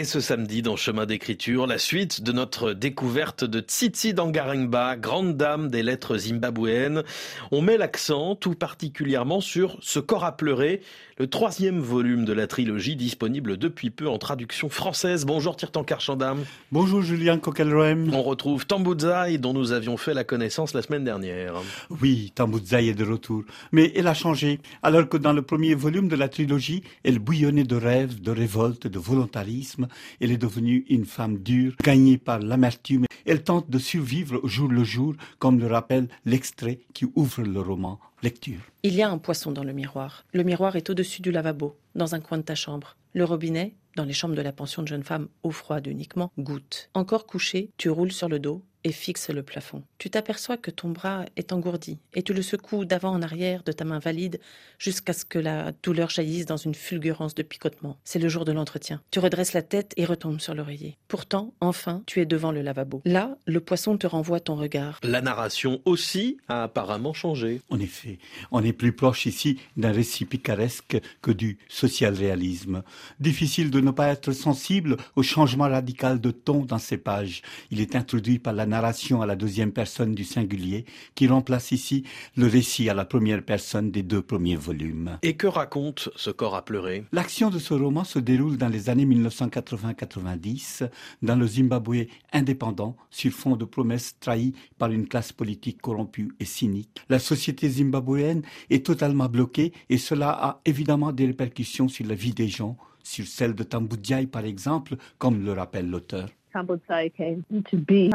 Et ce samedi, dans Chemin d'écriture, la suite de notre découverte de Tsitsi Dangarengba, grande dame des lettres zimbabwéennes. On met l'accent tout particulièrement sur Ce corps à pleurer, le troisième volume de la trilogie disponible depuis peu en traduction française. Bonjour Tirtan Karchandam. Bonjour Julien Coquelroem. On retrouve Tambouzaï dont nous avions fait la connaissance la semaine dernière. Oui, Tambouzaï est de retour. Mais elle a changé. Alors que dans le premier volume de la trilogie, elle bouillonnait de rêves, de révolte, de volontarisme, elle est devenue une femme dure, gagnée par l'amertume. Elle tente de survivre au jour le jour, comme le rappelle l'extrait qui ouvre le roman. Lecture. Il y a un poisson dans le miroir. Le miroir est au-dessus du lavabo, dans un coin de ta chambre. Le robinet, dans les chambres de la pension de jeunes femmes, eau froide uniquement, goutte. Encore couché, tu roules sur le dos, et fixe le plafond. Tu t'aperçois que ton bras est engourdi et tu le secoues d'avant en arrière de ta main valide jusqu'à ce que la douleur jaillisse dans une fulgurance de picotement. C'est le jour de l'entretien. Tu redresses la tête et retombes sur l'oreiller. Pourtant, enfin, tu es devant le lavabo. Là, le poisson te renvoie ton regard. La narration aussi a apparemment changé. En effet, on est plus proche ici d'un récit picaresque que du social réalisme. Difficile de ne pas être sensible au changement radical de ton dans ces pages. Il est introduit par la narration à la deuxième personne du singulier qui remplace ici le récit à la première personne des deux premiers volumes. Et que raconte ce corps à pleurer? L'action de ce roman se déroule dans les années 1980-90 dans le Zimbabwe indépendant sur fond de promesses trahies par une classe politique corrompue et cynique. La société zimbabwéenne est totalement bloquée et cela a évidemment des répercussions sur la vie des gens, sur celle de Tambudjai par exemple, comme le rappelle l'auteur.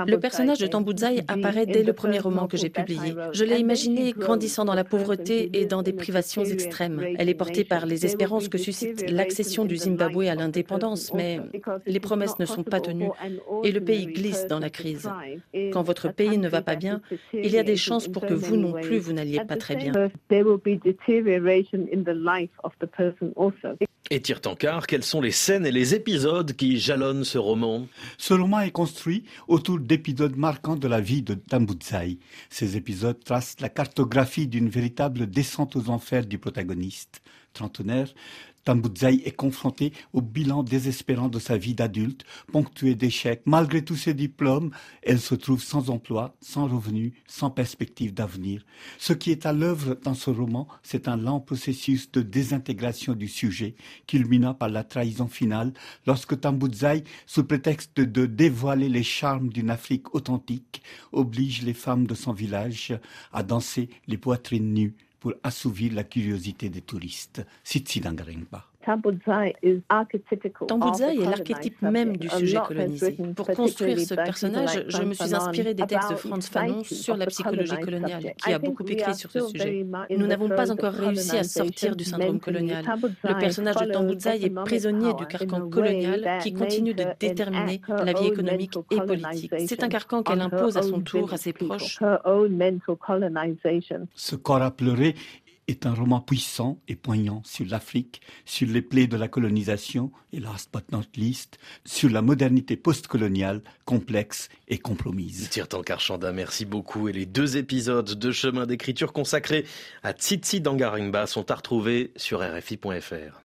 Le personnage de Tambudzai apparaît dès le premier roman que j'ai publié. Je l'ai imaginé grandissant dans la pauvreté et dans des privations extrêmes. Elle est portée par les espérances que suscite l'accession du Zimbabwe à l'indépendance, mais les promesses ne sont pas tenues et le pays glisse dans la crise. Quand votre pays ne va pas bien, il y a des chances pour que vous non plus, vous n'alliez pas très bien. Et Tirtankar, quelles sont les scènes et les épisodes qui jalonnent ce roman? Ce roman est construit autour d'épisodes marquants de la vie de Tambudzai. Ces épisodes tracent la cartographie d'une véritable descente aux enfers du protagoniste. Trentenaire, Tambudzaï est confronté au bilan désespérant de sa vie d'adulte, ponctué d'échecs. Malgré tous ses diplômes, elle se trouve sans emploi, sans revenu, sans perspective d'avenir. Ce qui est à l'œuvre dans ce roman, c'est un lent processus de désintégration du sujet, culminant par la trahison finale, lorsque Tambudzaï, sous prétexte de dévoiler les charmes d'une Afrique authentique, oblige les femmes de son village à danser les poitrines nues pour assouvir la curiosité des touristes. Sitsi Dangarengba. Tambudzai est l'archétype même du sujet colonisé. Pour construire ce personnage, je me suis inspiré des textes de Franz Fanon sur la psychologie coloniale, qui a beaucoup écrit sur ce sujet. Nous n'avons pas encore réussi à sortir du syndrome colonial. Le personnage de Tambudzai est prisonnier du carcan colonial qui continue de déterminer la vie économique et politique. C'est un carcan qu'elle impose à son tour à ses proches. Ce corps à pleurer est un roman puissant et poignant sur l'Afrique, sur les plaies de la colonisation et last but not least, sur la modernité postcoloniale complexe et compromise. Tirtan Karchanda, merci beaucoup. Et les deux épisodes de Chemin d'écriture consacrés à Tsitsi Dangarimba sont à retrouver sur RFI.fr.